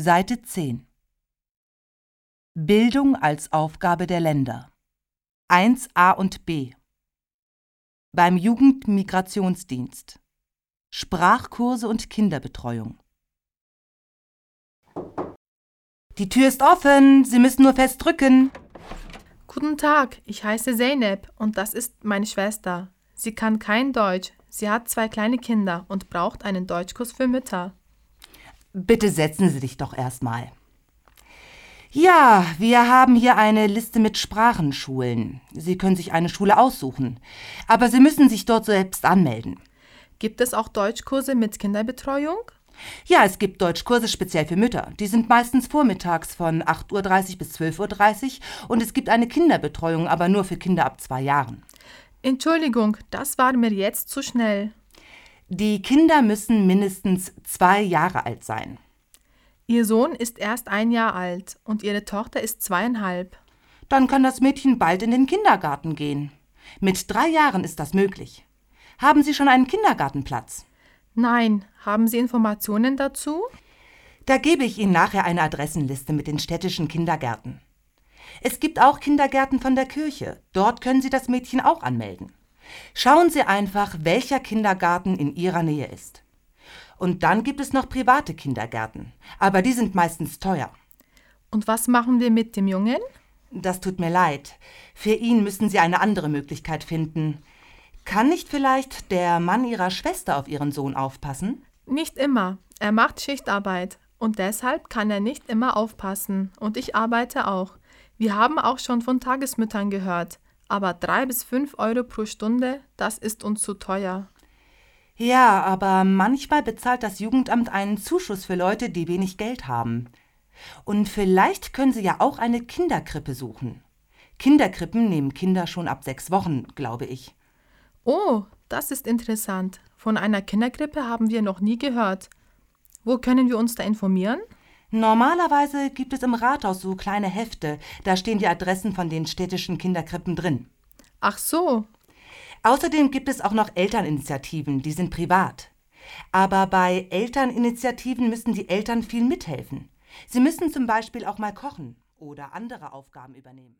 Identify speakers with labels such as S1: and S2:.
S1: Seite 10 Bildung als Aufgabe der Länder 1a und b Beim Jugendmigrationsdienst Sprachkurse und Kinderbetreuung Die Tür ist offen, Sie müssen nur fest drücken.
S2: Guten Tag, ich heiße Zeynep und das ist meine Schwester. Sie kann kein Deutsch. Sie hat zwei kleine Kinder und braucht einen Deutschkurs für Mütter.
S1: Bitte setzen Sie dich doch erstmal. Ja, wir haben hier eine Liste mit Sprachenschulen. Sie können sich eine Schule aussuchen. Aber Sie müssen sich dort selbst anmelden.
S2: Gibt es auch Deutschkurse mit Kinderbetreuung?
S1: Ja, es gibt Deutschkurse speziell für Mütter. Die sind meistens vormittags von 8.30 Uhr bis 12.30 Uhr und es gibt eine Kinderbetreuung, aber nur für Kinder ab zwei Jahren.
S2: Entschuldigung, das war mir jetzt zu schnell.
S1: Die Kinder müssen mindestens zwei Jahre alt sein.
S2: Ihr Sohn ist erst ein Jahr alt und Ihre Tochter ist zweieinhalb.
S1: Dann kann das Mädchen bald in den Kindergarten gehen. Mit drei Jahren ist das möglich. Haben Sie schon einen Kindergartenplatz?
S2: Nein, haben Sie Informationen dazu?
S1: Da gebe ich Ihnen nachher eine Adressenliste mit den städtischen Kindergärten. Es gibt auch Kindergärten von der Kirche. Dort können Sie das Mädchen auch anmelden. Schauen Sie einfach, welcher Kindergarten in Ihrer Nähe ist. Und dann gibt es noch private Kindergärten, aber die sind meistens teuer.
S2: Und was machen wir mit dem Jungen?
S1: Das tut mir leid. Für ihn müssen Sie eine andere Möglichkeit finden. Kann nicht vielleicht der Mann Ihrer Schwester auf Ihren Sohn aufpassen?
S2: Nicht immer. Er macht Schichtarbeit und deshalb kann er nicht immer aufpassen. Und ich arbeite auch. Wir haben auch schon von Tagesmüttern gehört. Aber drei bis fünf Euro pro Stunde, das ist uns zu teuer.
S1: Ja, aber manchmal bezahlt das Jugendamt einen Zuschuss für Leute, die wenig Geld haben. Und vielleicht können Sie ja auch eine Kinderkrippe suchen. Kinderkrippen nehmen Kinder schon ab sechs Wochen, glaube ich.
S2: Oh, das ist interessant. Von einer Kinderkrippe haben wir noch nie gehört. Wo können wir uns da informieren?
S1: Normalerweise gibt es im Rathaus so kleine Hefte, da stehen die Adressen von den städtischen Kinderkrippen drin.
S2: Ach so.
S1: Außerdem gibt es auch noch Elterninitiativen, die sind privat. Aber bei Elterninitiativen müssen die Eltern viel mithelfen. Sie müssen zum Beispiel auch mal kochen oder andere Aufgaben übernehmen.